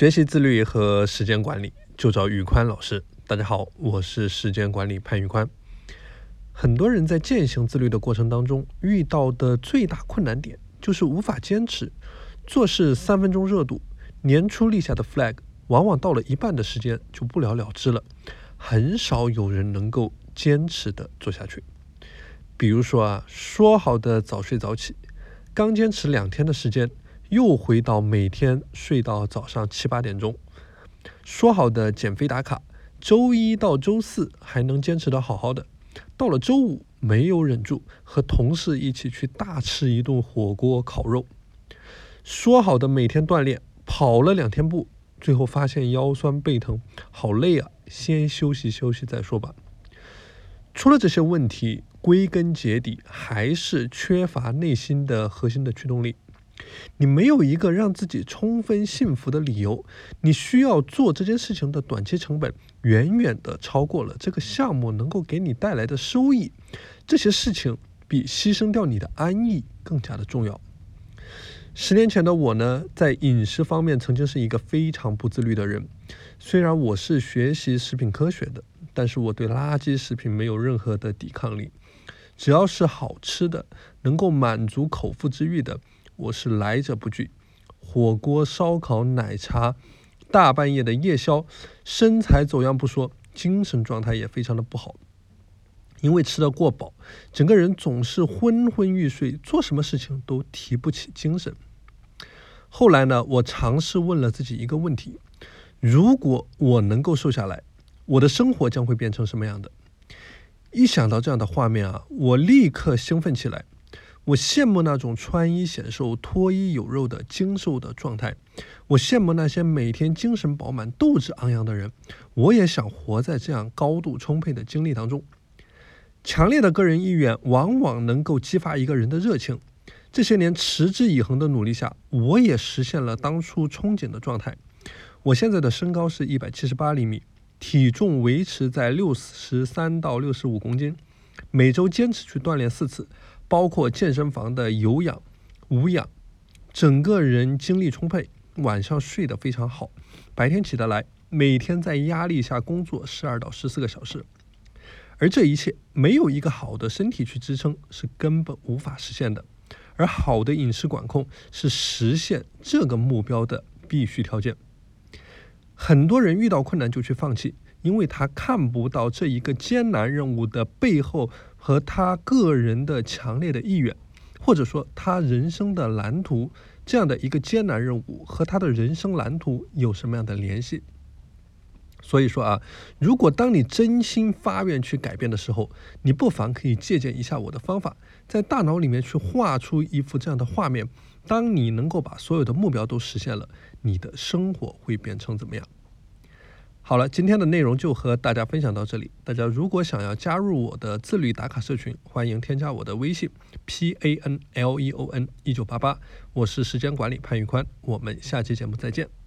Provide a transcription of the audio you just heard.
学习自律和时间管理，就找宇宽老师。大家好，我是时间管理潘宇宽。很多人在践行自律的过程当中，遇到的最大困难点就是无法坚持。做事三分钟热度，年初立下的 flag，往往到了一半的时间就不了了之了。很少有人能够坚持的做下去。比如说啊，说好的早睡早起，刚坚持两天的时间。又回到每天睡到早上七八点钟，说好的减肥打卡，周一到周四还能坚持的好好的，到了周五没有忍住，和同事一起去大吃一顿火锅烤肉。说好的每天锻炼，跑了两天步，最后发现腰酸背疼，好累啊，先休息休息再说吧。除了这些问题，归根结底还是缺乏内心的核心的驱动力。你没有一个让自己充分幸福的理由，你需要做这件事情的短期成本远远的超过了这个项目能够给你带来的收益。这些事情比牺牲掉你的安逸更加的重要。十年前的我呢，在饮食方面曾经是一个非常不自律的人。虽然我是学习食品科学的，但是我对垃圾食品没有任何的抵抗力。只要是好吃的，能够满足口腹之欲的。我是来者不拒，火锅、烧烤、奶茶，大半夜的夜宵，身材走样不说，精神状态也非常的不好。因为吃得过饱，整个人总是昏昏欲睡，做什么事情都提不起精神。后来呢，我尝试问了自己一个问题：如果我能够瘦下来，我的生活将会变成什么样的？一想到这样的画面啊，我立刻兴奋起来。我羡慕那种穿衣显瘦、脱衣有肉的精瘦的状态，我羡慕那些每天精神饱满、斗志昂扬的人。我也想活在这样高度充沛的经历当中。强烈的个人意愿往往能够激发一个人的热情。这些年持之以恒的努力下，我也实现了当初憧憬的状态。我现在的身高是一百七十八厘米，体重维持在六十三到六十五公斤，每周坚持去锻炼四次。包括健身房的有氧、无氧，整个人精力充沛，晚上睡得非常好，白天起得来，每天在压力下工作十二到十四个小时，而这一切没有一个好的身体去支撑是根本无法实现的，而好的饮食管控是实现这个目标的必须条件。很多人遇到困难就去放弃。因为他看不到这一个艰难任务的背后和他个人的强烈的意愿，或者说他人生的蓝图这样的一个艰难任务和他的人生蓝图有什么样的联系？所以说啊，如果当你真心发愿去改变的时候，你不妨可以借鉴一下我的方法，在大脑里面去画出一幅这样的画面。当你能够把所有的目标都实现了，你的生活会变成怎么样？好了，今天的内容就和大家分享到这里。大家如果想要加入我的自律打卡社群，欢迎添加我的微信 p a n l e o n 一九八八，我是时间管理潘玉宽，我们下期节目再见。